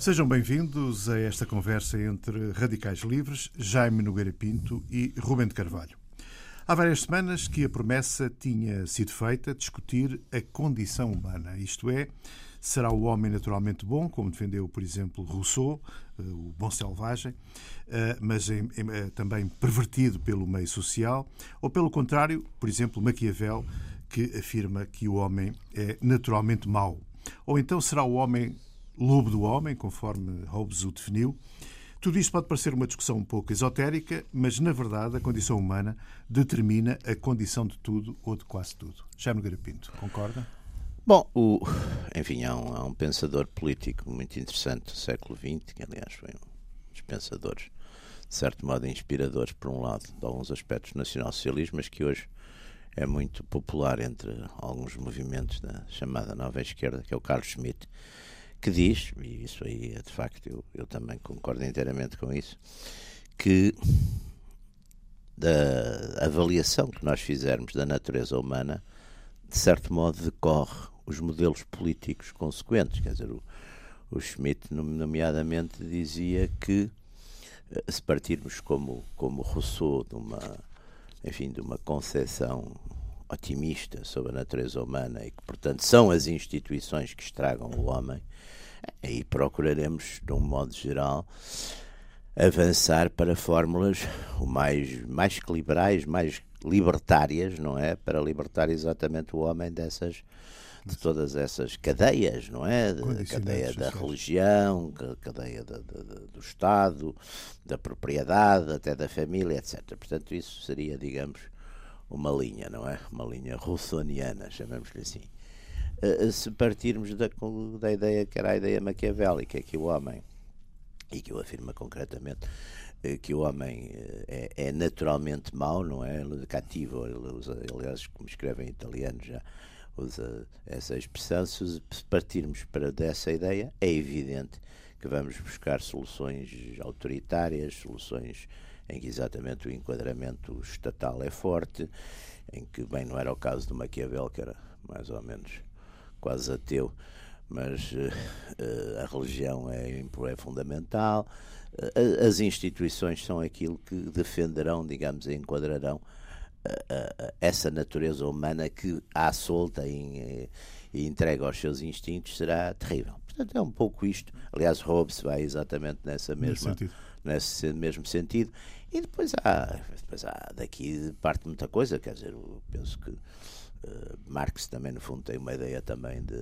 Sejam bem-vindos a esta conversa entre radicais livres, Jaime Nogueira Pinto e Rubem de Carvalho. Há várias semanas que a promessa tinha sido feita discutir a condição humana, isto é, será o homem naturalmente bom, como defendeu, por exemplo, Rousseau, eh, o bom selvagem, eh, mas eh, também pervertido pelo meio social, ou pelo contrário, por exemplo, Maquiavel, que afirma que o homem é naturalmente mau. Ou então será o homem lobo do homem, conforme Hobbes o definiu, tudo isto pode parecer uma discussão um pouco esotérica, mas na verdade a condição humana determina a condição de tudo ou de quase tudo. Jaime Garapinto, concorda? Bom, o, enfim, há um, há um, pensador político muito interessante do século XX, que aliás foi um dos pensadores, de certo modo, inspiradores, por um lado, de alguns aspectos do nacional-socialismo, mas que hoje é muito popular entre alguns movimentos da chamada nova esquerda, que é o Carlos Schmitt, que diz, e isso aí é de facto, eu, eu também concordo inteiramente com isso, que da avaliação que nós fizermos da natureza humana, de certo modo decorre os modelos políticos consequentes. Quer dizer, o, o Schmitt, nomeadamente, dizia que eh, se partirmos como, como Rousseau de uma, enfim, de uma concepção otimista sobre a natureza humana e que, portanto, são as instituições que estragam o homem, aí procuraremos, de um modo geral, avançar para fórmulas mais, mais liberais, mais libertárias, não é? Para libertar exatamente o homem dessas de todas essas cadeias, não é? Cadeia da religião, cadeia da, da, do Estado, da propriedade, até da família, etc. Portanto, isso seria, digamos, uma linha, não é? Uma linha russoniana, chamemos-lhe assim se partirmos da, da ideia que era a ideia maquiavélica, que o homem, e que eu afirmo concretamente, eh, que o homem é, é, naturalmente mau, não é? Cativo, ele usa, aliás, como escreve em italiano já, usa essa expressão. Se partirmos para dessa ideia, é evidente que vamos buscar soluções autoritárias, soluções em que exatamente o enquadramento estatal é forte, em que, bem, não era o caso do Maquiavel, que era mais ou menos quase ateu, mas uh, a religião é, é fundamental. Uh, as instituições são aquilo que defenderão, digamos, e enquadrarão essa natureza humana que, à solta e, e entregue aos seus instintos, será terrível. Portanto, é um pouco isto. Aliás, Hobbes vai exatamente nessa mesma, nesse mesmo sentido. E depois há, depois há daqui parte muita coisa, quer dizer, eu penso que Uh, Marx também, no fundo, tem uma ideia também de,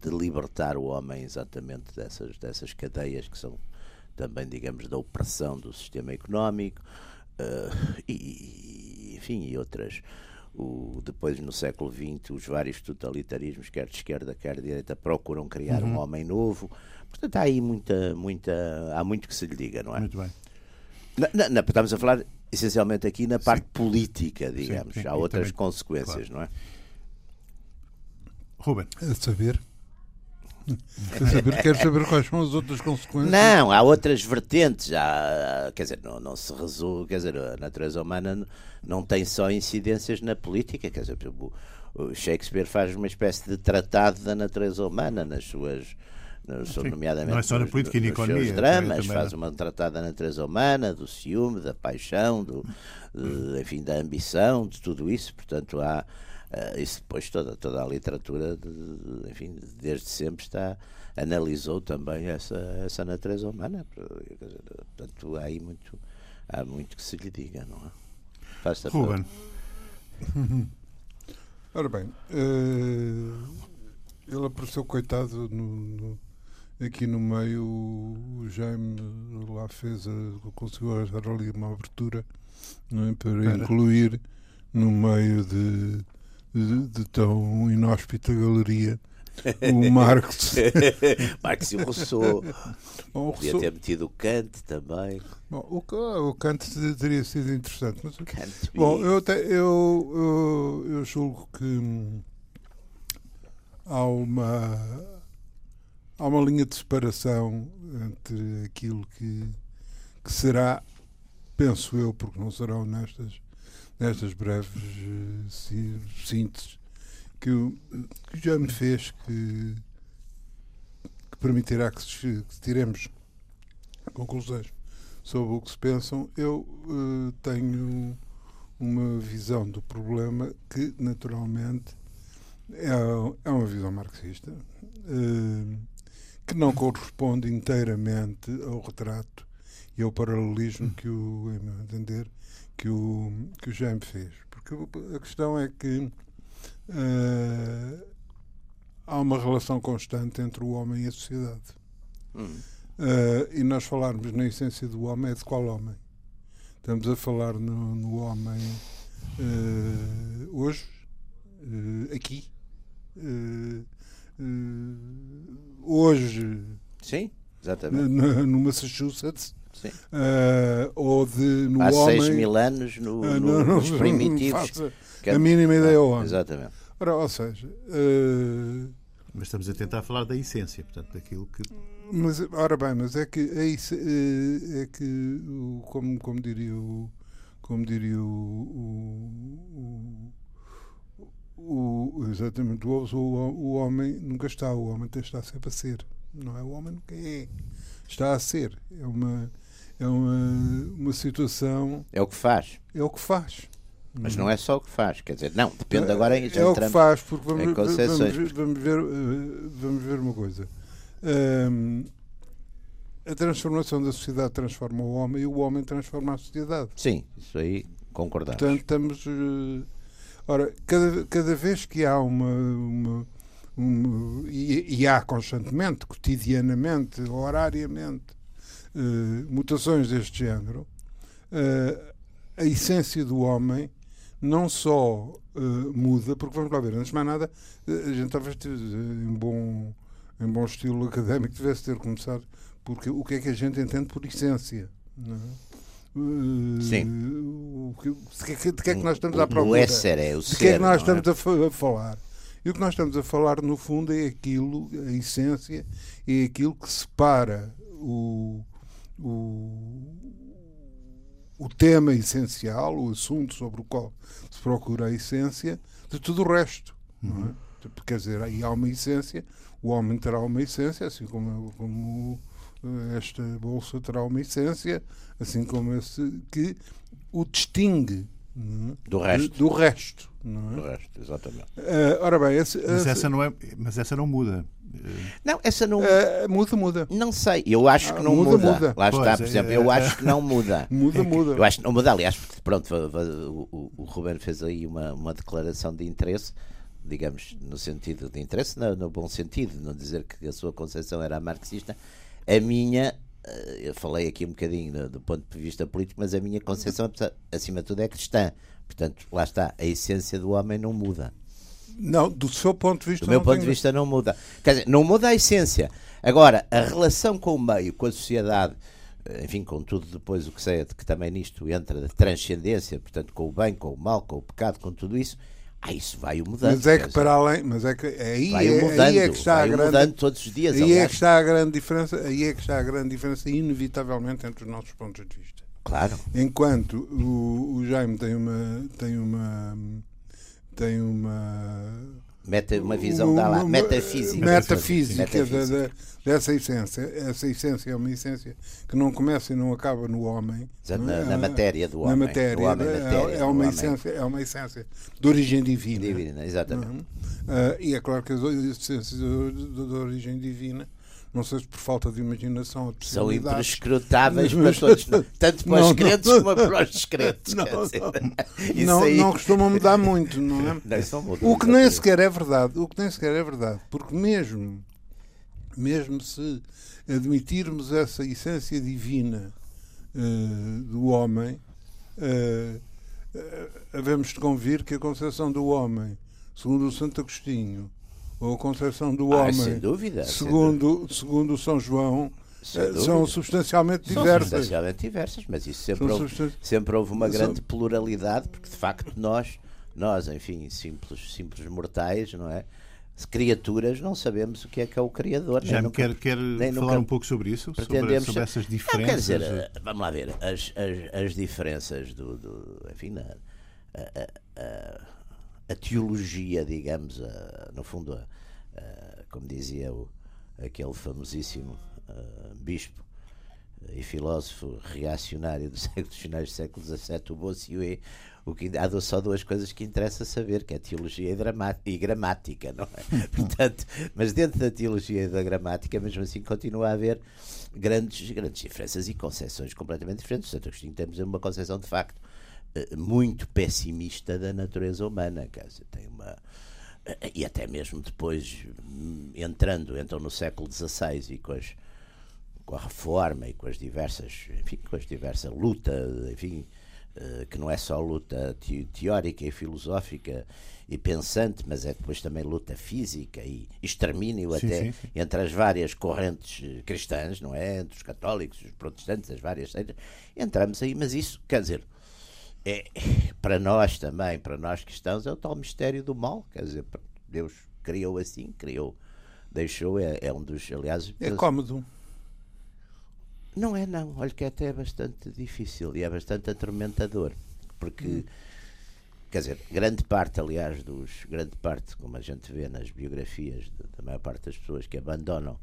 de, libertar o homem exatamente dessas, dessas cadeias que são também, digamos, da opressão do sistema económico uh, e, enfim, e outras. O, depois, no século XX, os vários totalitarismos, quer de esquerda, quer de direita, procuram criar uhum. um homem novo. Portanto, há aí muita, muita, há muito que se lhe diga, não é? Muito bem. Na, na, na, estamos a falar essencialmente aqui na parte sim. política, digamos. Sim, sim, há outras também, consequências, claro. não é? Ruben. É saber. Quer saber, quer saber quais são as outras consequências? Não, há outras vertentes. Há, quer dizer, não, não se resolve. Quer dizer, a natureza humana não tem só incidências na política. Quer dizer, o Shakespeare faz uma espécie de tratado da natureza humana nas suas. Sim, nomeadamente não é só na política nos, e na economia, seus dramas, faz uma tratada da natureza humana, do ciúme, da paixão, do, de, enfim, da ambição, de tudo isso. Portanto, há, Uh, isso depois toda, toda a literatura, de, de, enfim, desde sempre está analisou também essa, essa natureza humana. Portanto, há aí muito, há muito que se lhe diga, não é? Basta Ruben. Ora bem, uh, ele apareceu coitado no, no, aqui no meio, o Jaime lá fez, a, conseguiu arranjar ali uma abertura é? para incluir no meio de de, de tão inóspita galeria o Marx. Marx e o Rousseau. Bom, Podia Rousseau... ter metido o Kant também. Bom, o, o Kant teria sido interessante. Mas, Kant bom, eu, te, eu, eu, eu julgo que há uma, há uma linha de separação entre aquilo que, que será, penso eu, porque não serão nestas nestas breves uh, sínteses que, que já me fez que, que permitirá que, que tiremos conclusões sobre o que se pensam, eu uh, tenho uma visão do problema que, naturalmente, é, é uma visão marxista, uh, que não corresponde inteiramente ao retrato e ao paralelismo que o, em meu entender, que o, que o Jaime fez. Porque a questão é que uh, há uma relação constante entre o homem e a sociedade. Hum. Uh, e nós falarmos na essência do homem é de qual homem? Estamos a falar no, no homem uh, hoje, aqui, hoje. Sim, exatamente. No Massachusetts. Sim. ou de no Há homem. seis mil anos no, no, no, nos primitivos. a mínima ideia ao homem. Exatamente. Ora, ou seja. Mas estamos a tentar falar da essência, portanto, daquilo que mas, ora bem, mas é que é, isso, é, é que como, como diria o como diria o, o, o exatamente o, o, o homem nunca está, o homem está sempre a ser, não é? O homem nunca é, está a ser. É uma é uma, uma situação. É o que faz. É o que faz. Mas não é só o que faz, quer dizer, não, depende agora em É o que faz, porque vamos, vamos, vamos, ver, eh, vamos ver uma coisa. Um, a transformação da sociedade transforma o homem e o homem transforma a sociedade. Sim, isso aí concordamos. Portanto, estamos. Uh, ora, cada, cada vez que há uma. uma, uma e, e, há constantemente, cotidianamente, horariamente, uh, mutações deste género, uh, a essência do homem não só muda, porque vamos lá ver, antes de mais nada, a gente talvez em bom em bom estilo académico, tivesse ter começado porque o que é que a gente entende por essência. Não é? Sim. Uh, de, que, é que nós estamos à procura? O é ser, é o de que é que nós é? estamos é? a, falar? E o que nós estamos a falar, no fundo, é aquilo, a essência, é aquilo que separa o, o, o tema essencial, o assunto sobre o qual se procura a essência, de tudo o resto. Não é? Quer dizer, aí há uma essência, o homem terá uma essência, assim como, como esta bolsa terá uma essência, assim como esse que o distingue é? do resto. Do resto, não é? Do resto, exatamente. Uh, ora bem, esse, mas, esse... essa não é, mas essa não muda. Não, essa não. Uh, muda, muda. Não sei, eu acho que não muda. muda. muda. Lá está, por exemplo, eu acho que não muda. muda, muda. Eu acho que não muda. Aliás, pronto, o, o, o Ruben fez aí uma, uma declaração de interesse digamos, no sentido de interesse, no, no, bom sentido, não dizer que a sua concepção era marxista. A minha, eh, eu falei aqui um bocadinho do ponto de vista político, mas a minha concepção, acima de tudo, é cristã. Portanto, lá está, a essência do homem não muda. Não, do seu ponto de vista. Do meu ponto de vista não muda. Quer dizer, não muda a essência. Agora, a relação com o meio, com a sociedade, eh, enfim, com tudo depois o que sei, que também nisto entra a transcendência, portanto, com o bem, com o mal, com o pecado, com tudo isso, ah, isso vai mudando. Mas é que para além, mas é que aí, vai é, mudando, aí é que está a grande, mudando todos os dias. Aí aliás. é que está a grande diferença, aí é que está a grande diferença inevitavelmente entre os nossos pontos de vista. Claro. Enquanto o, o Jaime tem uma tem uma tem uma Meta, uma visão da lá, metafísica. Metafísica, metafísica. Da, da, dessa essência. Essa essência é uma essência que não começa e não acaba no homem. Na, é? na matéria do homem. Na matéria. Homem, é, matéria é, uma essência, é uma essência de origem divina. Divina, exatamente. Uhum. Uh, e é claro que as essências de, de, de origem divina não sei se por falta de imaginação são imprescrutáveis para todos, tanto para não, os crentes não, como para os descrentes. Não, não, aí... não costumam mudar muito, não é? O que nem sequer é verdade, o que nem sequer é verdade, porque mesmo, mesmo se admitirmos essa essência divina uh, do homem, uh, uh, havemos de convir que a concepção do homem, segundo o Santo Agostinho, ou a concepção do ah, homem, sem dúvida, segundo, sem segundo São João, eh, são substancialmente são diversas. substancialmente diversas, mas isso sempre, houve, substan... sempre houve uma grande são... pluralidade, porque de facto nós, nós, enfim, simples, simples mortais, não é? criaturas não sabemos o que é que é o Criador. Já me quer, quer falar nunca um pouco sobre isso? Sobre, sobre essas diferenças? Não, quer dizer, eh, vamos lá ver, as, as, as diferenças do, do enfim, a, a, a, a teologia, digamos, no fundo, como dizia o, aquele famosíssimo uh, bispo e filósofo reacionário dos finais do século XVII, o Bossuet, o que há só duas coisas que interessa saber, que é a teologia e, e gramática, não é? Portanto, mas dentro da teologia e da gramática, mesmo assim, continua a haver grandes, grandes diferenças e concepções completamente diferentes. Santo Agostinho temos uma concepção, de facto, eh, muito pessimista da natureza humana, quer dizer, tem uma e até mesmo depois entrando, entram no século XVI e com as com a reforma e com as diversas, enfim, com as diversas lutas, enfim, uh, que não é só luta te teórica e filosófica e pensante, mas é depois também luta física e extermínio sim, até sim, sim. entre as várias correntes cristãs, não é? Entre os católicos, os protestantes, as várias seitas, entramos aí, mas isso, quer dizer, é, para nós também, para nós cristãos, é o tal mistério do mal, quer dizer, Deus criou assim, criou, deixou, é, é um dos, aliás... É cómodo. Não é, não. Olha que até é bastante difícil e é bastante atormentador. Porque, hum. quer dizer, grande parte, aliás, dos. Grande parte, como a gente vê nas biografias da maior parte das pessoas que abandonam,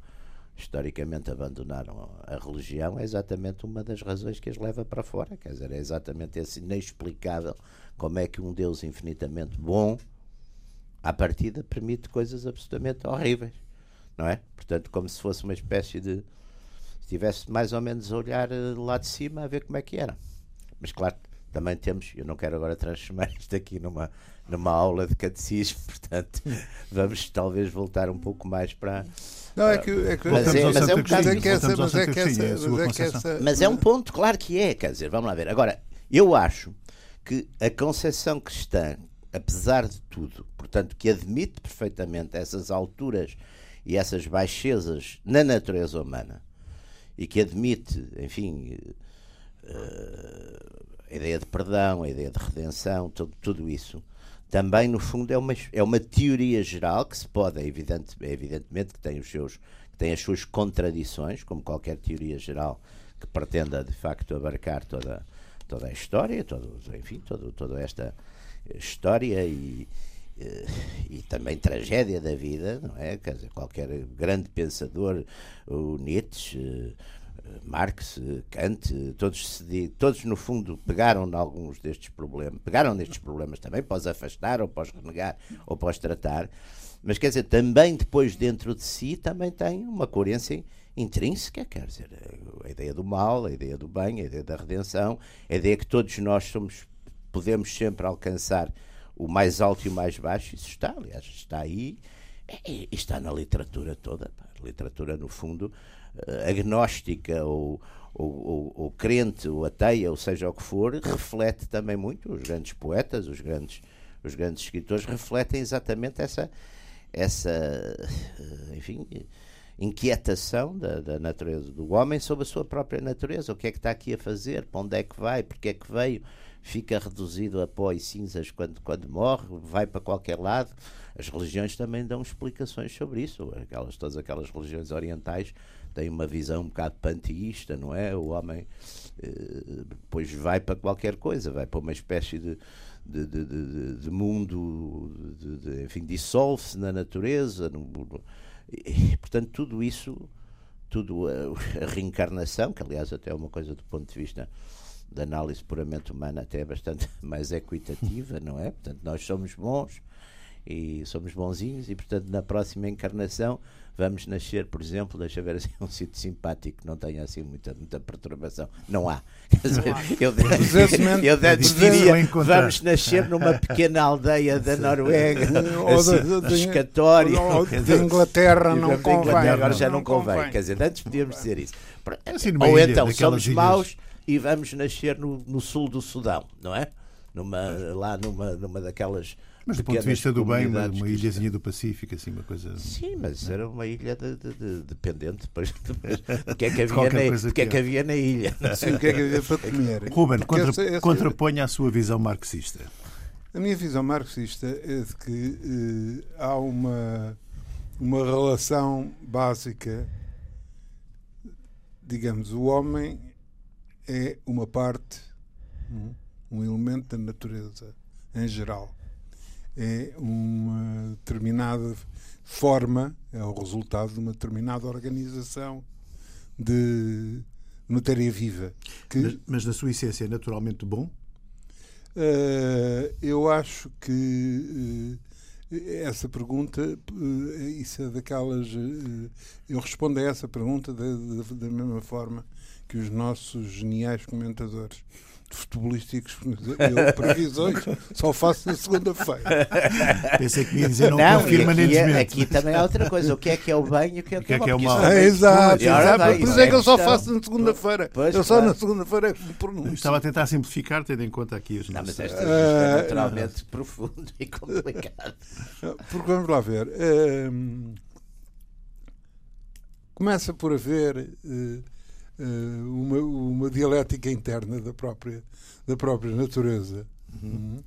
historicamente abandonaram a religião, é exatamente uma das razões que as leva para fora. Quer dizer, é exatamente esse inexplicável como é que um Deus infinitamente bom, à partida, permite coisas absolutamente horríveis. Não é? Portanto, como se fosse uma espécie de estivesse mais ou menos a olhar eh, lá de cima a ver como é que era. Mas claro, também temos, eu não quero agora transformar isto aqui numa, numa aula de catecismo, portanto, vamos talvez voltar um pouco mais para. Não, é que, é que mas, é, mas é um bocado é mas é que essa, mas é um ponto, claro que é, quer dizer, vamos lá ver. Agora, eu acho que a concepção cristã, apesar de tudo, portanto, que admite perfeitamente essas alturas e essas baixezas na natureza humana, e que admite, enfim, uh, a ideia de perdão, a ideia de redenção, tudo, tudo isso, também no fundo é uma, é uma teoria geral que se pode, é evidente, é evidentemente que tem, os seus, que tem as suas contradições, como qualquer teoria geral que pretenda de facto abarcar toda, toda a história, todo, enfim, todo, toda esta história e, eh, e também tragédia da vida, não é? Quer dizer, qualquer grande pensador, o Nietzsche, Marx, Kant, todos, todos no fundo pegaram alguns destes problemas, pegaram nestes problemas também, para os afastar, ou para os renegar, ou para os tratar, mas quer dizer, também depois dentro de si também tem uma coerência intrínseca, quer dizer, a ideia do mal, a ideia do bem, a ideia da redenção, a ideia que todos nós somos, podemos sempre alcançar o mais alto e o mais baixo, isso está, aliás, está aí. E está na literatura toda. A literatura, no fundo, agnóstica ou, ou, ou, ou, crente ou ateia, ou seja o que for, reflete também muito. Os grandes poetas, os grandes, os grandes escritores refletem exatamente essa, essa eh, enfim, inquietação da, da natureza do homem sobre a sua própria natureza. O que é que está aqui a fazer? Para onde é que vai? Porque é que veio? fica reduzido a pó e cinzas quando, quando morre, vai para qualquer lado. As religiões também dão explicações sobre isso. Aquelas, todas aquelas religiões orientais têm uma visão um bocado panteísta, não é? O homem eh, depois vai para qualquer coisa, vai para uma espécie de, de, de, de, de mundo, de, enfim, dissolve-se na natureza. No, e, portanto, tudo isso, tudo a, a, reencarnação, que aliás até é uma coisa do ponto de vista de análise puramente humana até é bastante mais equitativa, não é? Portanto, nós somos bons e somos bonzinhos e, portanto, na próxima encarnação vamos nascer, por exemplo, deixa ver assim, um sítio simpático que não tenha assim muita, muita perturbação. Não há. Eu, eu, eu diria, vamos nascer numa pequena aldeia da Noruega, escatória. Ou de Inglaterra não convém. Agora já não convém. Quer dizer, antes podíamos dizer isso. Assim, Ou então, somos maus e vamos nascer no, no sul do Sudão, não é? Numa, lá numa, numa daquelas. Mas do ponto de vista do bem, uma, uma ilhazinha do Pacífico, assim, uma coisa. Sim, mas era uma ilha de, de, de, dependente depois do que é que havia, na, que é que havia na ilha. Sim, o que é que havia para comer. Ruben, contra, essa, essa... contraponha a sua visão marxista. A minha visão marxista é de que eh, há uma, uma relação básica, digamos, o homem é uma parte, um elemento da natureza em geral. É uma determinada forma, é o resultado de uma determinada organização de matéria viva. Que, mas, mas na sua essência é naturalmente bom? Uh, eu acho que uh, essa pergunta, uh, isso é daquelas. eu respondo a essa pergunta da, da, da mesma forma que os nossos geniais comentadores futebolísticos, eu previsões só faço na segunda-feira. Pensei que ia dizer não, não confirma nem é, Aqui também há outra coisa, o que é que é o bem e o que é que, é, que é, o mal. É, exato, exato. Por isso é que eu só faço na segunda-feira. Eu só na segunda-feira é que me pronuncio. Estava a tentar simplificar, tendo em conta aqui os Não, mas esta é naturalmente profundo e complicado. Porque vamos lá ver. Uh, começa por haver... Uh, uma, uma dialética interna da própria, da própria natureza. Uhum.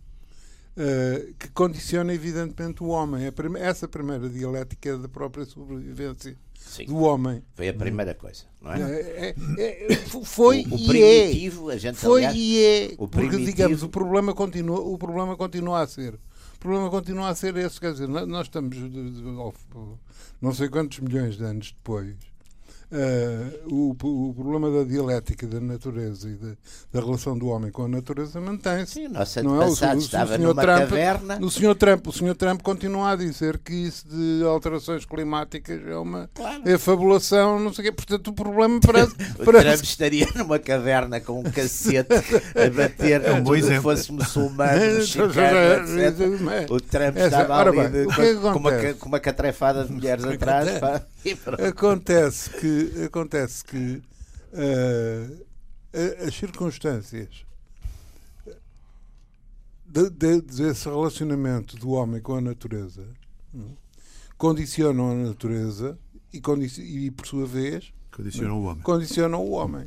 Uh, que condiciona evidentemente o homem. Essa primeira dialética é da própria sobrevivência Sim. do homem. Foi a primeira coisa, não é? é, é, é foi o, o primitivo, é. a gente foi aliás, e é. O porque primitivo... digamos o problema continua, o problema continua a ser. O problema continua a ser esse, quer dizer, nós estamos não sei quantos milhões de anos depois Uh, o, o, problema da dialética da natureza e da, da, relação do homem com a natureza mantém-se. Sim, o nosso não é? o, o, estava o numa Trump, caverna. O senhor, Trump, o senhor Trump continua a dizer que isso de alterações climáticas é uma claro. é fabulação, não sei o quê. Portanto, o problema parece... o parece... Trump estaria numa caverna com um cacete a bater é bom exemplo. fosse muçulmano, mexicano, etc. O Trump Essa, estava ali bem, de, é com, uma, com uma catrefada de mulheres atrás. Pá, acontece que acontece que uh, as circunstâncias de, de, desse relacionamento do homem com a natureza hum, condicionam a natureza e, e, por sua vez condicionam o homem. Condicionam o homem.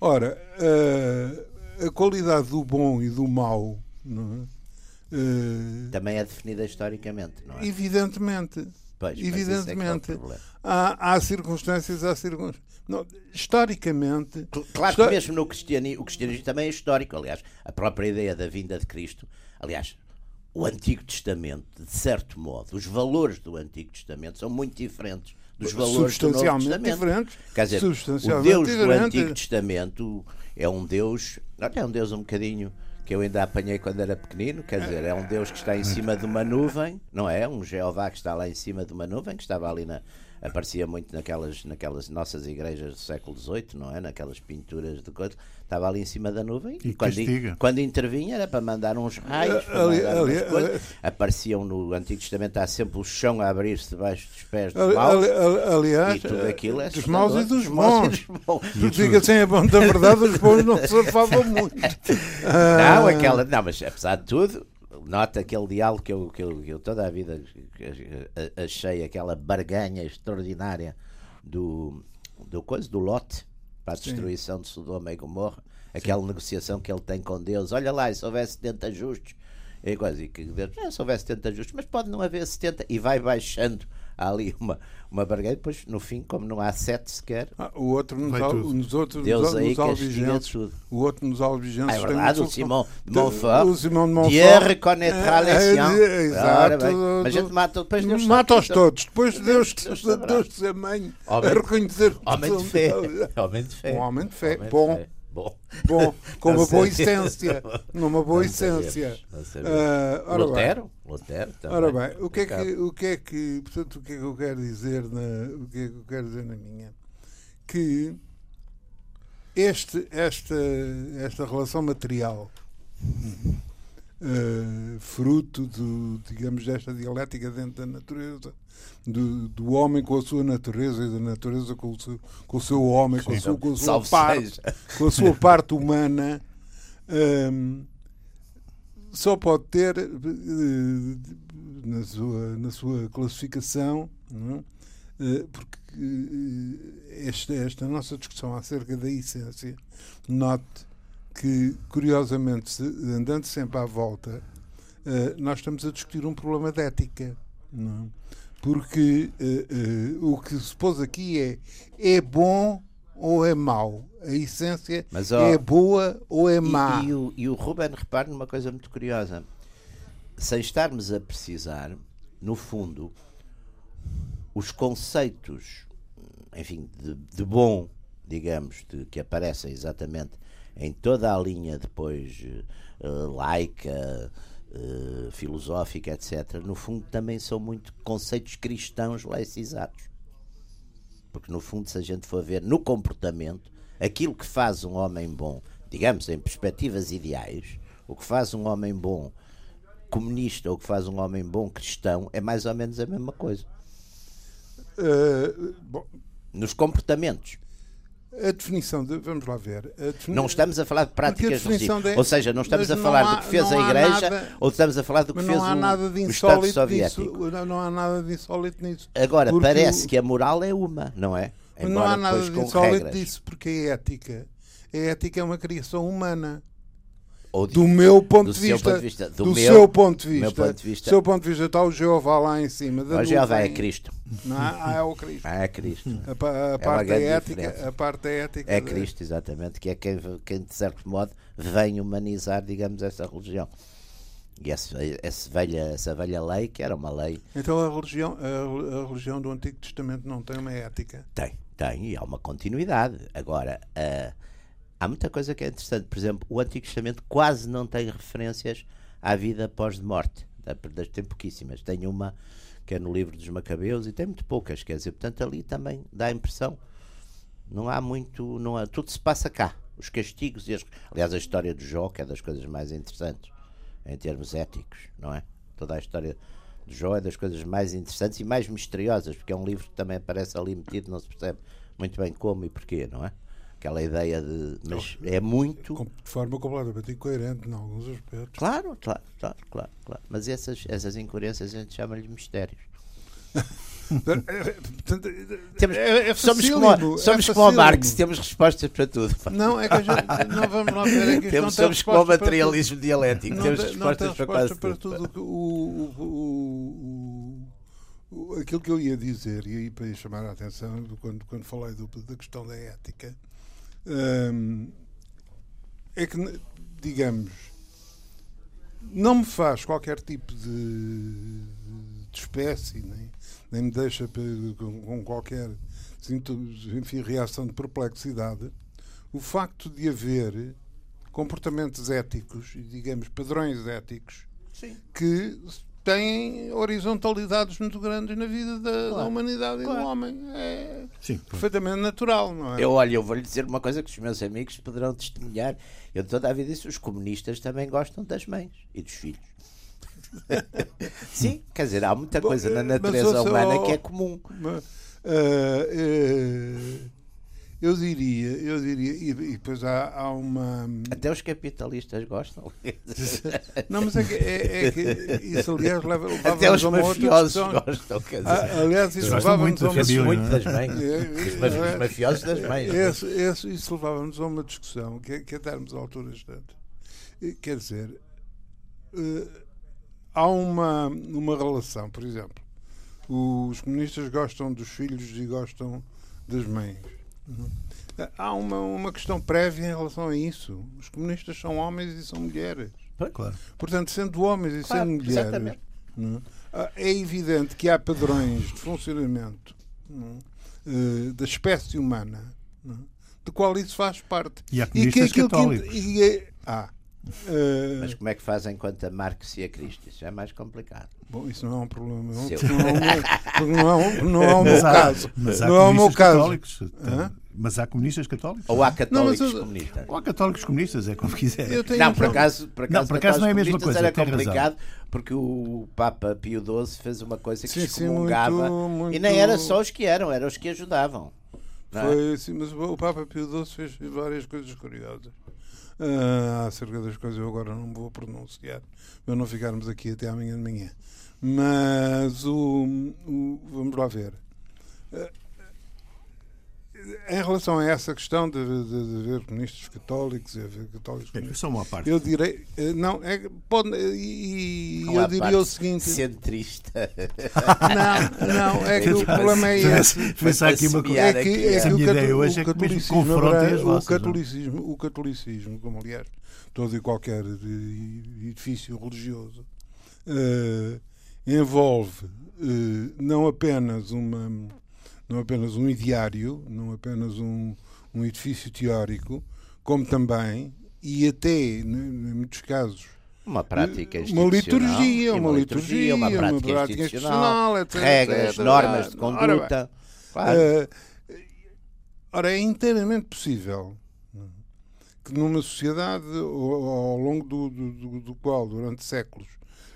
Ora, uh, a qualidade do bom e do mau é? uh, também é definida historicamente, não é? Evidentemente. Pois, Evidentemente. É é há, há, circunstâncias, há circunstâncias. Não, historicamente. Claro que mesmo no cristianismo, o cristianismo também é histórico. Aliás, a própria ideia da vinda de Cristo. Aliás, o Antigo Testamento, de certo modo, os valores do Antigo Testamento são muito diferentes dos valores do Novo Testamento. Diferentes, Quer dizer, o Deus do Antigo Testamento é um Deus. É um Deus um bocadinho que eu ainda apanhei quando era pequenino, quer dizer, é um Deus que está em cima de uma nuvem, não é? Um Jeová que está lá em cima de uma nuvem, que estava ali na, aparecia muito naquelas, naquelas nossas igrejas do século XVIII, não é? Naquelas pinturas de coisa. Estava ali em cima da nuvem e, quando, quando intervinha era para mandar uns raios, para mandar ali, coisas. Ali, Apareciam no Antigo Testamento, há sempre o chão a abrir-se debaixo dos pés dos maus. aliás, e tudo aquilo é dos maus e dos bons. Tu diga assim, é bom, da verdade, os bons não surfavam muito. Não, aquela, não, mas apesar de tudo, nota aquele diálogo que eu, que eu, que eu toda a vida achei aquela barganha extraordinária do, do coisa, do lote para a destruição Sim. de Sodoma e Gomorra, aquela Sim. negociação que ele tem com Deus. Olha lá, se houver 70 justos, é quase que Deus, é, se houver 70 justos, mas pode não haver 70, e vai baixando há ali uma, uma barganha, depois no fim, como não há sete sequer. Ah, o outro nos, al, nos outros Deus nos, aí nos albigenses, o outro nos albigenses. Ah, é verdade, o Simão de Montfort. O Simão de Montfort. Dieu reconnaîtra les siens. É, exato. Mas a gente mata depois Deus Mata-os todos. Depois Deus, Deus, Deus mãe a reconhecer. Homem de fé. Homem de fé. Um homem de fé. Bom. Bom, Bom com uma boa essência. Numa boa essência. Uh, Lutero? Bem. Lutero também. Ora bem, o que, é que, o que é que, portanto, o que é que eu quero dizer na, o que é que eu quero dizer na minha? Que este, esta, esta relação material uh, fruto do, digamos, desta dialética dentro da natureza, do, do homem com a sua natureza e da natureza com o seu, com o seu homem, com a sua, com a sua, parte, com a sua parte humana, um, só pode ter, uh, na, sua, na sua classificação, não? Uh, porque esta, esta nossa discussão acerca da essência, note que, curiosamente, andando sempre à volta, uh, nós estamos a discutir um problema de ética. Não? É? Porque uh, uh, o que se pôs aqui é é bom ou é mau? A essência Mas, é boa ou é má? E, e, o, e o Ruben repara numa coisa muito curiosa. sem estarmos a precisar, no fundo, os conceitos, enfim, de, de bom, digamos, de, que aparecem exatamente em toda a linha depois uh, laica, uh, filosófica, etc., no fundo também são muito conceitos cristãos laicizados. Porque, no fundo, se a gente for ver no comportamento, aquilo que faz um homem bom, digamos, em perspectivas ideais, o que faz um homem bom comunista ou o que faz um homem bom cristão é mais ou menos a mesma coisa. Uh, Nos comportamentos. A definição de. Vamos lá ver. Não estamos a falar de práticas de... De... Ou seja, não estamos a falar há, do que fez a Igreja nada... ou estamos a falar do que fez o, o Estado Soviético. Disso. Não há nada de insólito nisso. Agora, parece o... que a moral é uma, não é? Embora não há nada de insólito disso, porque a ética, a ética é uma criação humana do meu ponto de vista, ponto de vista do, do meu, seu ponto de vista, ponto de vista, seu ponto de vista está o Jeová lá em cima. O Jeová é Cristo. Não, ah, é o Cristo. Ah, é Cristo. A, a, é parte ética, a parte ética é Cristo, exatamente, que é quem, quem de certo modo vem humanizar, digamos, essa religião. E essa, essa, velha, essa velha lei, que era uma lei. Então a religião, a, a religião do Antigo Testamento não tem uma ética? Tem, tem, e há uma continuidade. Agora, a há muita coisa que é interessante. Por exemplo, o Antigo Testamento quase não tem referências à vida após morte. Tem pouquíssimas. Tem uma que é no livro dos Macabeus e tem muito poucas, quer dizer, portanto ali também dá a impressão. Não há muito, não há, tudo se passa cá. Os castigos e as, aliás a história do Jó que é das coisas mais interessantes em termos éticos, não é? Toda a história do Jó é das coisas mais interessantes e mais misteriosas, porque é um livro que também aparece ali metido, não se percebe muito bem como e porquê, não é? Aquela ideia de. Mas é muito. De forma completamente incoerente em alguns aspectos. Claro, claro, claro, claro. claro. Mas essas, essas incoerências a gente chama-lhe mistérios. temos, é, é somos como, somos é como Marx, temos respostas para tudo. Não, é que a gente, não vamos lá ver. É que temos, somos como o materialismo dialético, não temos respostas não tem para quase para tudo. tudo. O, o, o, aquilo que eu ia dizer, e aí para chamar a atenção, quando, quando falei do, da questão da ética, é que, digamos, não me faz qualquer tipo de, de espécie, nem, nem me deixa com, com qualquer enfim, reação de perplexidade o facto de haver comportamentos éticos e, digamos, padrões éticos Sim. que têm horizontalidades muito grandes na vida da, claro. da humanidade claro. e do homem. É Sim, perfeitamente natural, não é? Eu, olha, eu vou-lhe dizer uma coisa que os meus amigos poderão testemunhar. Eu toda a vida disse, os comunistas também gostam das mães e dos filhos. Sim, quer dizer, há muita Bom, coisa na natureza humana que é comum. Mas, uh, uh, eu diria, eu diria, e, e depois há, há, uma. Até os capitalistas gostam. Não, mas é que, é, é que isso, aliás, leva, levava Até os mafiosos gostam. Quer dizer, ah, aliás, isso levava-nos a uma discussão. muito é? das mães. os mafiosos das mães. Esse, esse, isso levava-nos a uma discussão que, é, que é darmos alturas tanto. Quer dizer, uh, há uma, uma relação, por exemplo. Os comunistas gostam dos filhos e gostam das mães Há uma, uma questão prévia em relação a isso. Os comunistas são homens e são mulheres. Claro. Portanto, sendo homens e claro, sendo mulheres, é? é evidente que há padrões de funcionamento é? da espécie humana de qual isso faz parte. E há comunistas e que católicos. Que, e é, ah, Uh... Mas como é que fazem quanto a Marx e a Cristo? Isso é mais complicado. Bom, isso não é um problema. Não, não, é, não é o meu caso. Mas há não é o meu caso. Católicos, mas há comunistas católicos? Ou há católicos não, eu... comunistas? Ou há católicos comunistas, é como quiser. Não, por acaso, por acaso, não, por acaso não é a mesma coisa. Era complicado razão. porque o Papa Pio XII fez uma coisa que sim, excomungava. Sim, muito, muito... E nem era só os que eram, eram os que ajudavam. É? Foi, sim, mas o Papa Pio XII fez várias coisas curiosas uh, acerca das coisas eu agora não vou pronunciar, para não ficarmos aqui até amanhã de manhã. Mas o, o vamos lá ver. Uh, em relação a essa questão de, de, de ver comunistas católicos e haver católicos é, só uma parte. eu direi eh, não é pode e não eu diria o seguinte centrista não não é que o problema é esse. pensar aqui uma coisa. é que, é que o, ideia hoje é que o catolicismo o catolicismo como aliás todo e qualquer edifício religioso uh, envolve uh, não apenas uma não apenas um ideário, não apenas um, um edifício teórico, como também e até em muitos casos uma prática uma liturgia, uma, uma liturgia, uma prática, uma prática institucional, etc, regras, etc, normas de conduta. Ora, claro. uh, ora, é inteiramente possível que numa sociedade ao longo do, do, do qual, durante séculos,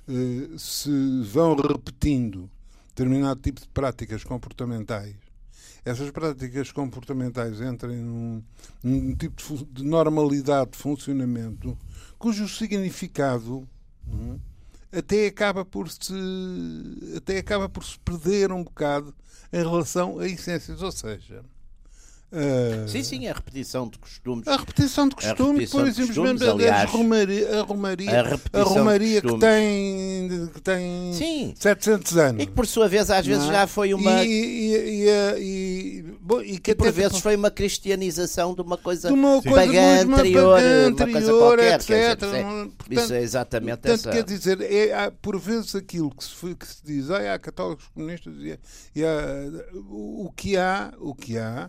uh, se vão repetindo determinado tipo de práticas comportamentais, essas práticas comportamentais entrem num, num tipo de, normalidade de funcionamento cujo significado hum, até acaba por se até acaba por se perder um bocado em relação a essências, ou seja, Uh, sim, sim, a repetição de costumes. A repetição de costumes, por exemplo, a romaria, a romaria, a, a romaria que tem, que tem sim. 700 anos. E que por sua vez, às vezes, é? já foi uma. E, e, e, bom, e que, por vezes foi uma cristianização de uma coisa, de uma coisa pagã anterior, anterior, uma coisa qualquer. Etc. Dizer, portanto, isso é exatamente portanto, essa. quer dizer, é, por vezes aquilo que se, que se diz, ah, há católicos comunistas, e, e há, o que há, o que há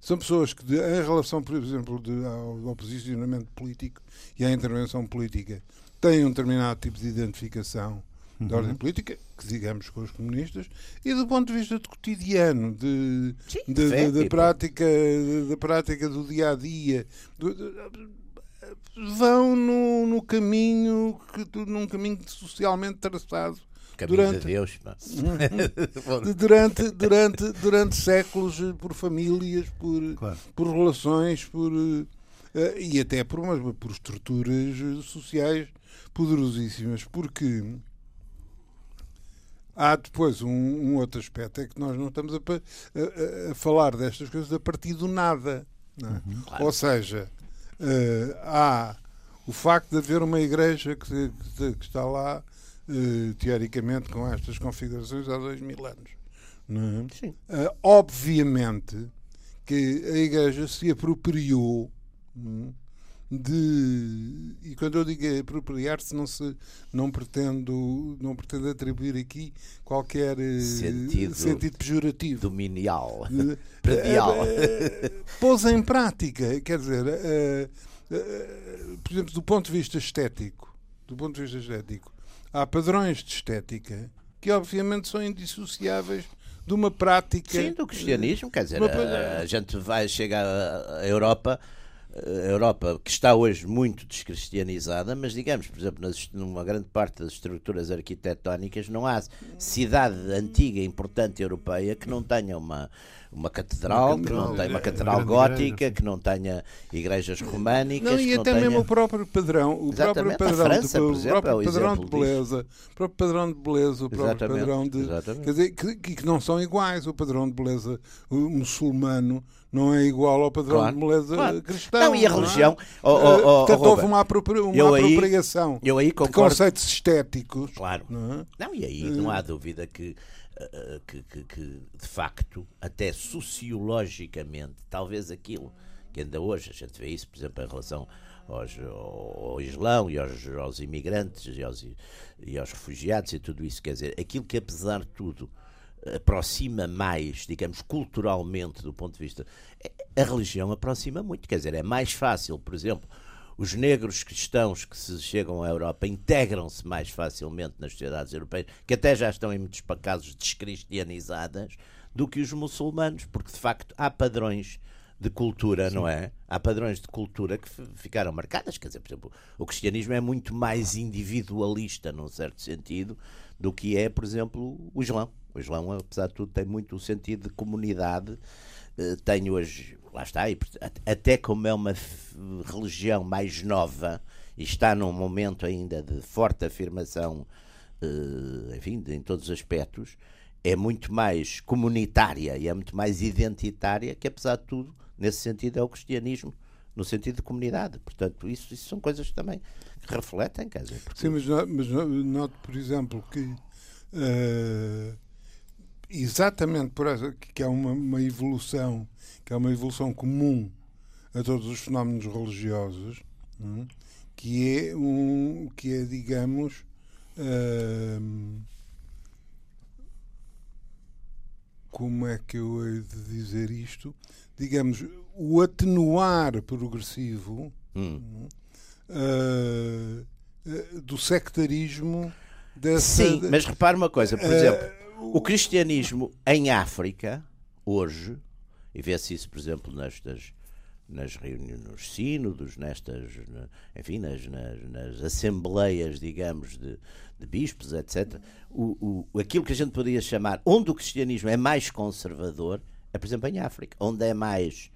são pessoas que, em relação, por exemplo, de, ao, posicionamento político e à intervenção política, têm um determinado tipo de identificação uhum. de ordem política, que digamos com os comunistas, e do ponto de vista de cotidiano, de, Sim, de, de, de prática, da prática do dia a dia, vão no, no caminho que, num caminho socialmente traçado durante, de Deus. durante, durante, durante séculos, por famílias, por, claro. por relações, por, uh, e até por, uma, por estruturas sociais poderosíssimas. Porque há depois um, um, outro aspecto, é que nós não estamos a, a, a falar destas coisas a partir do nada. É? Uhum, claro. Ou seja, uh, há o facto de haver uma igreja que, que, que está lá eh, teoricamente, com estas configurações há dois mil anos. Não é? Sim. Uh, obviamente que a Igreja se apropriou é? de e quando eu digo apropriar-se não se não pretendo não pretendo atribuir aqui qualquer eh, sentido, sentido pejorativo dominial predial pôs em prática quer dizer por exemplo do ponto de vista estético do ponto de vista estético há padrões de estética que obviamente são indissociáveis de uma prática. Sim, do cristianismo, quer dizer, a, a, gente vai chegar à Europa. A Europa, que está hoje muito descristianizada, mas digamos, por exemplo, nas, numa grande parte das estruturas arquitetónicas, não há cidade antiga importante europeia que não tenha uma, uma catedral, uma que não tenha uma catedral gótica, igreja. que não tenha igrejas românicas. Não, e até tenha... mesmo o próprio padrão, o próprio padrão, França, de, exemplo, o próprio é padrão de beleza, o próprio padrão de beleza, o próprio exatamente, padrão de. Exatamente. Quer dizer, que, que não são iguais. O padrão de beleza muçulmano não é igual ao padrão claro, de beleza claro. cristão. Não, e a é? religião. É? Oh, oh, oh, Portanto, houve uma, apropria uma eu apropriação aí, eu aí concordo. de conceitos estéticos. Claro. Não, é? não e aí não há dúvida que eh, que, que, que, de facto, até sociologicamente, talvez aquilo que ainda hoje a gente vê isso, por exemplo, em relação aos, ao, ao Islão e aos, aos imigrantes e aos, e aos refugiados e tudo isso, quer dizer, aquilo que apesar de tudo aproxima mais, digamos, culturalmente do ponto de vista. A religião aproxima muito, quer dizer, é mais fácil, por exemplo, os negros cristãos que se chegam à Europa integram-se mais facilmente nas sociedades europeias, que até já estão em muitos casos descristianizadas, do que os muçulmanos, porque de facto há padrões de cultura, Sim. não é? Há padrões de cultura que ficaram marcadas. Quer dizer, por exemplo, o cristianismo é muito mais individualista, num certo sentido, do que é, por exemplo, o Islão. O Islão, apesar de tudo, tem muito o sentido de comunidade. Eh, tem hoje lá está, e, até como é uma religião mais nova e está num momento ainda de forte afirmação, uh, enfim, em todos os aspectos, é muito mais comunitária e é muito mais identitária, que apesar de tudo, nesse sentido, é o cristianismo, no sentido de comunidade. Portanto, isso, isso são coisas que também refletem, quer dizer. Porque... Sim, mas, mas noto, por exemplo, que. Uh, exatamente por essa que há uma, uma evolução que é uma evolução comum a todos os fenómenos religiosos, é? que é um que é digamos Uh, como é que eu hei de dizer isto? Digamos, o atenuar progressivo hum. uh, do sectarismo dessa. Sim, mas repare uma coisa, por uh, exemplo, o cristianismo em África, hoje, e vê-se isso, por exemplo, nestas nas reuniões, nos sínodos, nestas, enfim, nas, nas, nas assembleias, digamos, de, de bispos, etc. O, o, aquilo que a gente poderia chamar, onde o cristianismo é mais conservador, é, por exemplo, em África, onde é mais,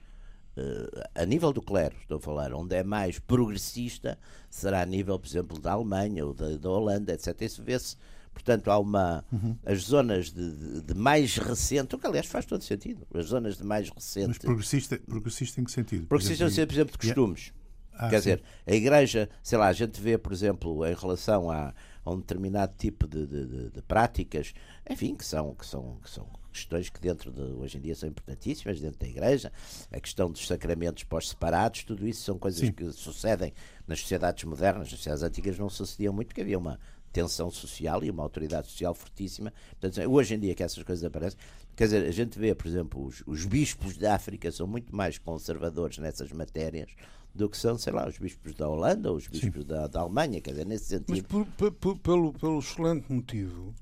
uh, a nível do clero, estou a falar, onde é mais progressista, será a nível, por exemplo, da Alemanha ou da, da Holanda, etc. Isso vê-se Portanto, há uma. Uhum. As zonas de, de, de, mais recente, o que aliás faz todo sentido. As zonas de mais recente. Mas progressista, progressista em que sentido? Progressista, por exemplo, por exemplo de costumes. Ah, Quer sim. dizer, a igreja, sei lá, a gente vê, por exemplo, em relação a, a um determinado tipo de, de, de, práticas, enfim, que são, que são, que são questões que dentro de hoje em dia são importantíssimas dentro da igreja, a questão dos sacramentos pós-separados, tudo isso são coisas Sim. que sucedem nas sociedades modernas, nas sociedades antigas não sucediam muito, porque havia uma tensão social e uma autoridade social fortíssima. Portanto, hoje em dia que essas coisas aparecem, quer dizer, a gente vê, por exemplo, os, os bispos da África são muito mais conservadores nessas matérias do que são, sei lá, os bispos da Holanda ou os bispos da, da, Alemanha, quer dizer, nesse sentido. Mas por, por, pelo, pelo excelente motivo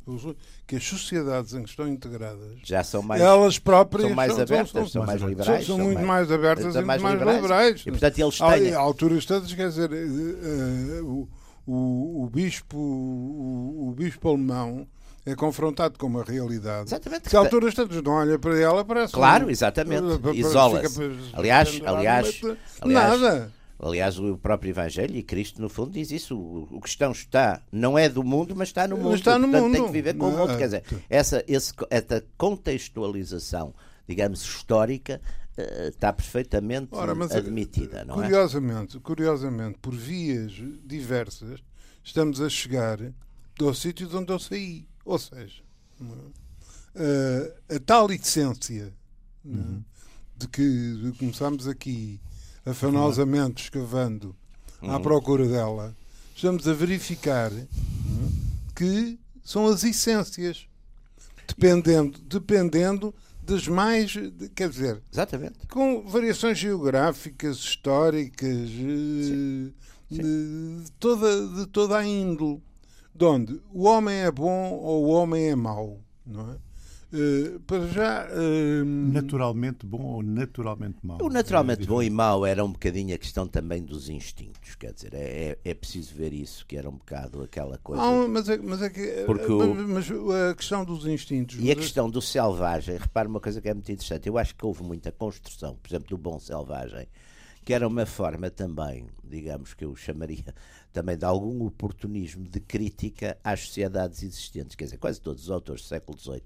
que as sociedades em que estão integradas já são mais, elas próprias são mais são, abertas, são, são, mais liberais, são, muito mais, mais abertas e mais, mais liberais. liberais. E portanto eles têm. Alturas todas, quer dizer, uh, uh, o, o bispo o, o, bispo alemão é confrontado com uma realidade exatamente. que a alturas tantas não olha para ela parece claro exatamente isola-se aliás aliás, aliás nada Aliás, o próprio Evangelho e Cristo, no fundo, diz isso. O, cristão está, não é do mundo, mas está no mundo. Está no Portanto, mundo. tem que viver com o mundo. Quer dizer, essa, esse, essa contextualização, digamos, histórica, uh, está perfeitamente Ora, admitida, não curiosamente, é? Curiosamente, por vias diversas, estamos a chegar ao sítio de onde eu saí. Ou seja, uh, a tal essência é? uhum. de que começamos aqui afanosamente escavando uhum. à procura dela, estamos a verificar é? que são as essências, dependendo, dependendo das mais. Quer dizer. Exatamente. Com variações geográficas, históricas, Sim. Eh, Sim. De, toda, de toda a índole. De onde o homem é bom ou o homem é mau. Não é? Uh, para já. Uh... Naturalmente bom ou naturalmente mau? O naturalmente é bom e mau era um bocadinho a questão também dos instintos. Quer dizer, é, é, é preciso ver isso, que era um bocado aquela coisa. Não, mas, é, mas é que. Eh, Porque o... mas, a questão dos instintos. E a questão do selvagem, repare uma coisa que é muito interessante. Eu acho que houve muita construção, por exemplo, do bom selvagem, que era uma forma também, digamos que eu chamaria também de algum oportunismo de crítica às sociedades existentes. Quer dizer, quase todos os autores do século XVIII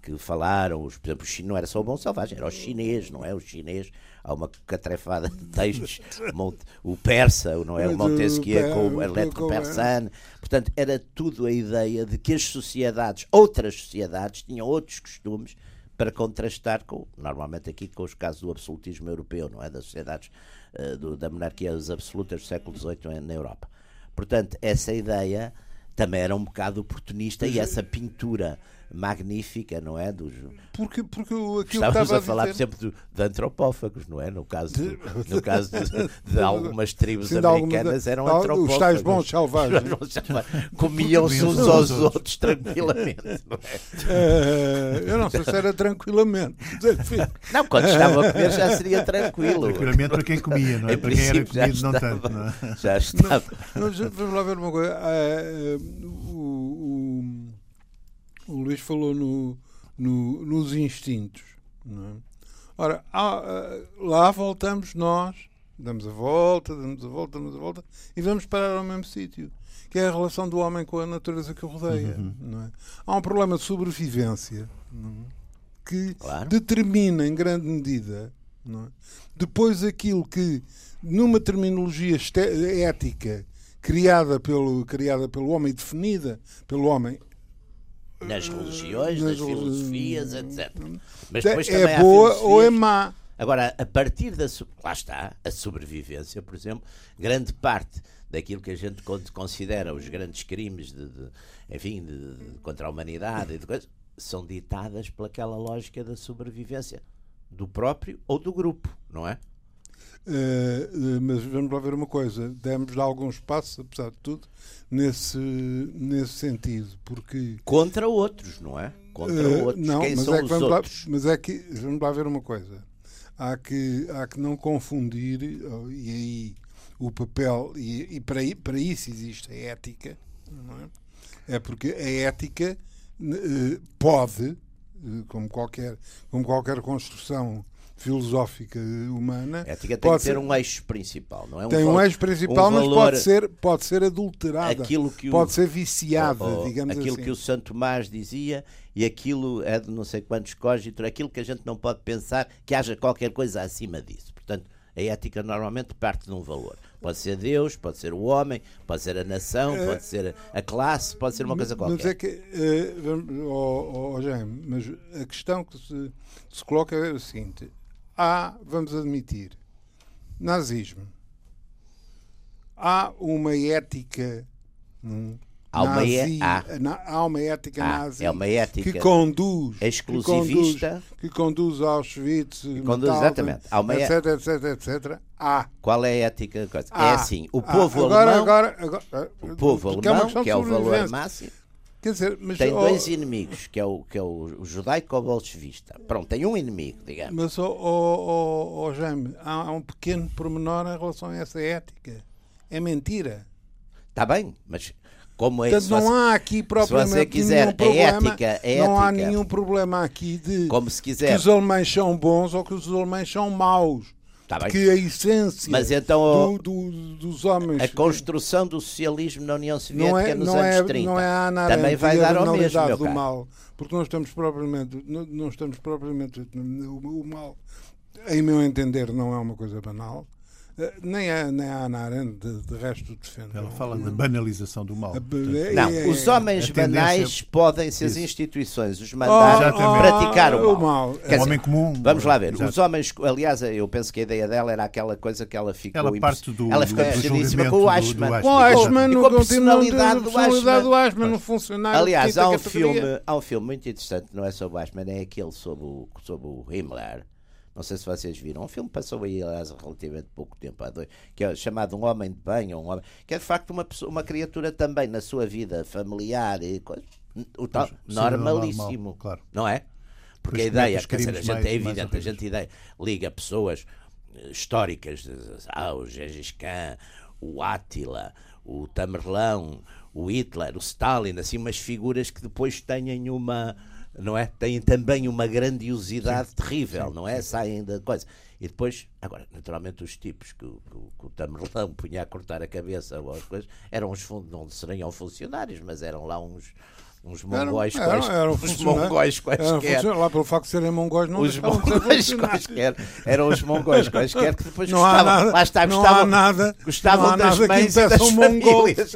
que falaram, os, por exemplo, não era só o bom selvagem, era o chinês, não é? O chinês, há uma catrefada de textos, o persa, não é? O Montesquieu com o eletro persane. Portanto, era tudo a ideia de que as sociedades, outras sociedades, tinham outros costumes para contrastar com, normalmente aqui com os casos do absolutismo europeu, não é? Das sociedades, uh, do, da monarquia absolutas do século XVIII na Europa. Portanto, essa ideia também era um bocado oportunista e essa pintura magnífica, não é? Dos... Porque, porque aquilo Estávamos a, falar, dizer... por exemplo, de antropófagos, não é? No caso de, no caso de, de algumas tribos Sim, americanas eram antropófagos. Os tais bons selvagens. Comiam-se uns aos outros tranquilamente. Não é? eu não sei se era tranquilamente. Não, quando estavam a comer já seria tranquilo. Tranquilamente para quem comia, não é? Para quem era comido, não tanto. Não é? Já estava. Não, vamos lá ver uma coisa. Uh, o, o o Luís falou no, no, nos instintos. É? Ora, há, lá voltamos nós, damos a volta, damos a volta, damos a volta e vamos parar ao mesmo sítio, que é a relação do homem com a natureza que o rodeia. Uhum. É? Há um problema de sobrevivência é? que claro. determina em grande medida é? depois aquilo que, numa terminologia ética criada pelo, criada pelo homem, definida pelo homem nas religiões, nas, nas filosofias, etc. Mas depois é boa ou é má. Agora, a partir da. Lá está, a sobrevivência, por exemplo, grande parte daquilo que a gente considera os grandes crimes de, de enfim, de, de, contra a humanidade e de coisas, são ditadas pelaquela lógica da sobrevivência do próprio ou do grupo, não é? Uh, mas vamos lá ver uma coisa, demos alguns passos, apesar de tudo, nesse, nesse sentido, porque... Contra outros, não é? Contra uh, outros. Não, Quem mas são é que os outros? Lá, mas é que, vamos lá ver uma coisa, há que, há que não confundir, oh, e aí o papel, e, e para, para isso existe a ética, não é? É porque a ética uh, pode, como qualquer, como qualquer construção filosófica humana. A ética tem que ter um eixo principal, não é? Um tem um eixo principal, um mas pode ser, pode ser adulterada, aquilo que o, pode ser viciada, ou, ou, digamos aquilo assim. que o Santo Tomás dizia e aquilo é de não sei quantos cógitos, aquilo que a gente não pode pensar que haja qualquer coisa acima disso. Portanto, a ética normalmente parte de um valor. Pode ser Deus, pode ser o homem, pode ser a nação, é, pode ser a classe, pode ser uma coisa qualquer. Mas é que, uh, oh, oh, Jaime, mas a questão que se, se coloca é a seguinte: há, vamos admitir, nazismo. Há uma ética hum, há uma, nazi, há. há uma ética há, nazi é uma ética que conduz exclusivista. que conduz, que conduz ao Auschwitz conduz, exatamente. Há uma etc, etc, etc, há. qual é a ética? É assim o povo agora, alemão agora, agora, o povo é alemão que é o valor máximo Quer dizer, mas, tem dois inimigos, que é o, que é o, judaico-bolchevista. Pronto, tem um inimigo, digamos. Mas, oh, oh, oh, Jaime, há, há um pequeno pormenor em relação a essa ética. É mentira. Está bem, mas como é Portanto, não há aqui propriamente se você quiser, nenhum problema, a ética, a ética, não há nenhum problema aqui de como se quiser. que os alemães são bons ou que os alemães são maus. Tá que a essência Mas então, do, do, dos homens. A construção do socialismo na União Soviética é, nos anos é, 30 não é também vai dar ao mesmo. Meu do mal, porque não estamos propriamente, não, não estamos propriamente o, o mal, em meu entender, não é uma coisa banal. Eh, nem a, nem a Ana Arendt de, de resto defende. Ela fala da banalização do mal. É, não, é, os homens banais podem, se as instituições os mandarem, oh, praticar o mal. O mal. Dizer, homem comum. Vamos lá ver. Exato. Os homens, aliás, eu penso que a ideia dela era aquela coisa que ela ficou. Ela parte do, ela ficou impressionadíssima com o Ashman. Com o Ashman, com a personalidade do Ashman. no funcionário. Aliás, há um, filme, há um filme muito interessante, não é sobre o Ashman, é aquele sobre o, sobre o Himmler não sei se vocês viram. Um filme passou aí, aliás, relativamente pouco tempo, há dois, que é chamado Um Homem de Bem, um homem, que é de facto uma, pessoa, uma criatura também na sua vida familiar e coisa, o tal, normalíssimo. Normal, claro. Não é? Porque a ideia, quer dizer, a gente mais, é evidente, a gente ideia, liga pessoas eh, históricas, ah, o Gengis Khan, o Átila, o Tamerlão, o Hitler, o Stalin, assim, umas figuras que depois têm uma não é? Têm também uma grandiosidade sim, terrível, sim, não é? Saem da coisa. E depois, agora, naturalmente, os tipos que, que, que o Tamerlão punha a cortar a cabeça ou as coisas eram os não seriam funcionários, mas eram lá uns uns mongóis eram, eram, eram uns mongóis quaisquer. Lá pelo facto de serem mongóis não os mongóis quaisquer. Eram os mongóis quaisquer que depois não gostavam, nada, lá está, gostavam, nada, gostavam das mães e das famílias.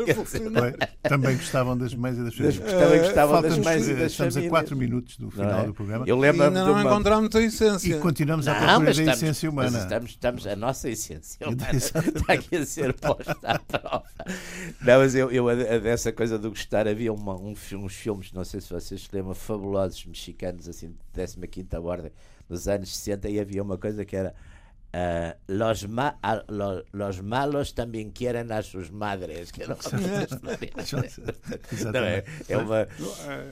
Também gostavam das mães e das famílias. Também gostavam das mães e das Estamos a 4 minutos do final é? do programa. Eu lembro ainda não encontramos a essência. E continuamos a procura da essência humana. Estamos, estamos, a nossa essência humana está aqui a ser posta à prova. Não, mas eu, eu dessa coisa do gostar, havia uma, um, uns filmes, não sei se vocês se lembram, fabulosos mexicanos, assim, de 15 ordem, nos anos 60, e havia uma coisa que era. Uh, los, ma lo, los, malos também querem as suas madres. Que não, não é, é uma.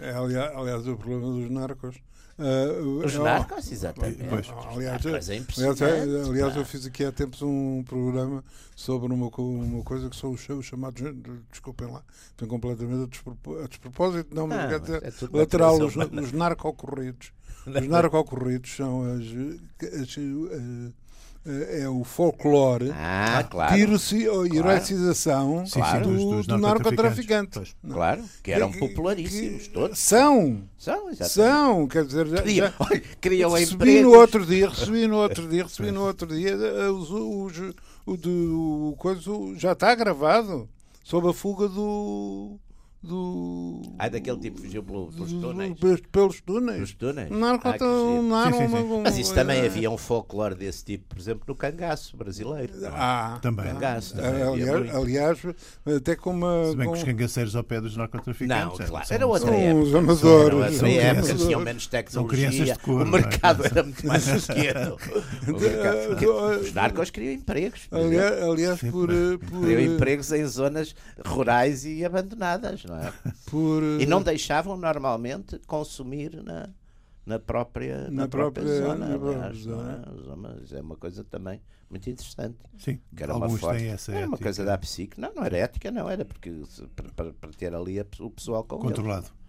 É, aliás, aliás, o problema dos narcos Uh, Os narcos, exatamente. Pois. Aliás, aliás, aliás, eu fiz aqui há tempos um programa sobre uma, uma coisa que são os, os chamados, desculpem lá, estão completamente a, despropósito, não, mas ah, é lateral, os, os narcocorridos. Os narcocorridos são as, as, as é o folclore, ah, claro, a heroicização claro. do, dos, dos do narcotraficante. Claro, que eram popularíssimos todos. São. São, exatamente. São, quer dizer, já, Criam, já, criam recebi no outro dia, recebi no outro dia, recebi no outro dia, eh, os, os, o, do, o coisa já está gravado sob a fuga do do. Ah, daquele tipo que fugiu pelos túneis. Pelos túneis. Pelos túneis. Narco, ah, sim, sim, sim. Mas isso também havia um folclore desse tipo, por exemplo, no cangaço brasileiro. Ah, também. Cangaço, também aliás, aliás, até com uma. Se bem com... que os cangaceiros ao pé dos narcotraficantes. Não, claro, era outra época. Os amadores. Era outra época, tinham menos tecnologia. Cor, o mercado é? era muito mais pequeno. Os narcos criam empregos. Aliás, aliás por, por. Criam empregos em zonas rurais e abandonadas, não é? Por, e não deixavam normalmente consumir na, na própria, na, na própria, própria, zona. Na aliás, zona. É? é uma coisa também muito interessante. Sim, que era uma forte, essa era uma coisa da psique. Não, não era ética, não era porque para, para ter ali a, o pessoal com controlado. Eles.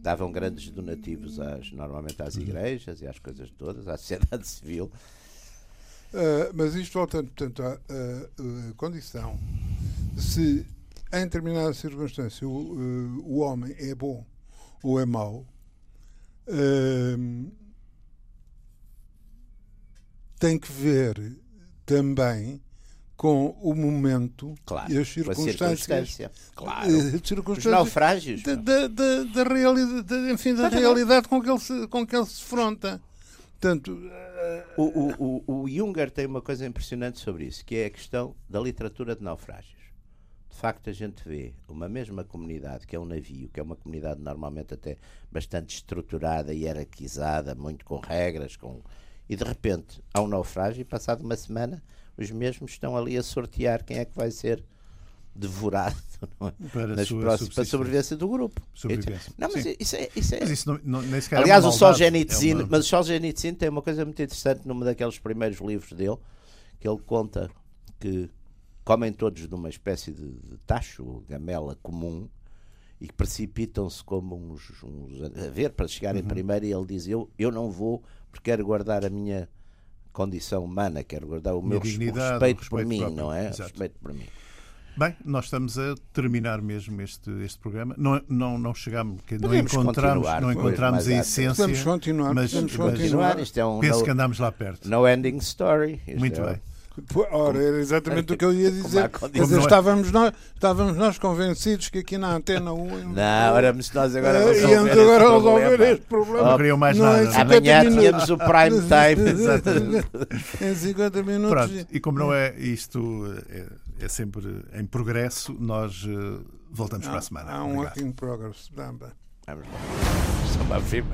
Davam grandes donativos às, normalmente às uhum. igrejas e às coisas todas, à sociedade civil. Uh, mas isto voltando, portanto, à, à condição se em determinada circunstância o, uh, o homem é bom ou é mau, uh, tem que ver também com o momento claro, e as circunstâncias, claro. Uh, circunstâncias Os naufrágios da, da, da, da realidade, enfim, da realidade com que ele se, com que ele se defronta. Portanto, uh, o, o, o, o Junger tem uma coisa impressionante sobre isso, que é a questão da literatura de naufrágios facto a gente vê uma mesma comunidade, que é um navio, que é uma comunidade normalmente até bastante estruturada e hierarquizada, muito com regras, com e de repente há um naufrágio e passado uma semana os mesmos estão ali a sortear quem é que vai ser devorado é? para, Nas próximas, para a sobrevivência do grupo. Sobrevivência. Não, mas Sim. isso é. Isso é... Isso não, não, nem Aliás, é o Solzhenitsyn, é uma... mas o Solzhenitsyn tem uma coisa muito interessante num daqueles primeiros livros dele, que ele conta que comem todos de uma espécie de, de tacho, gamela comum, e que precipitam-se como uns, uns, a ver para chegarem uhum. primeiro e ele diz eu, eu não vou porque quero guardar a minha condição humana, quero guardar o meu respeito, respeito, por mim, próprio. não é? Respeito por mim. Bem, nós estamos a terminar mesmo este, este programa. Não, não, não chegamos, que não encontramos, não encontramos a essência. Vamos continuar. Mas, vamos continuar. Mas, é um penso no, que andamos lá perto. No ending story. Muito é, bem. Ora, era exatamente o que eu ia dizer. Dizer, estávamos, nós, estávamos nós convencidos que aqui na Antena 1. Não, éramos nós agora a resolver, íamos agora este, resolver problema. este problema. Não queriam mais nada. É Amanhã tínhamos o prime time. em 50 minutos. Pronto, e como não é isto, é, é sempre em progresso, nós uh, voltamos há, para a semana. Há um work in progress. Vamos lá. Só uma firma.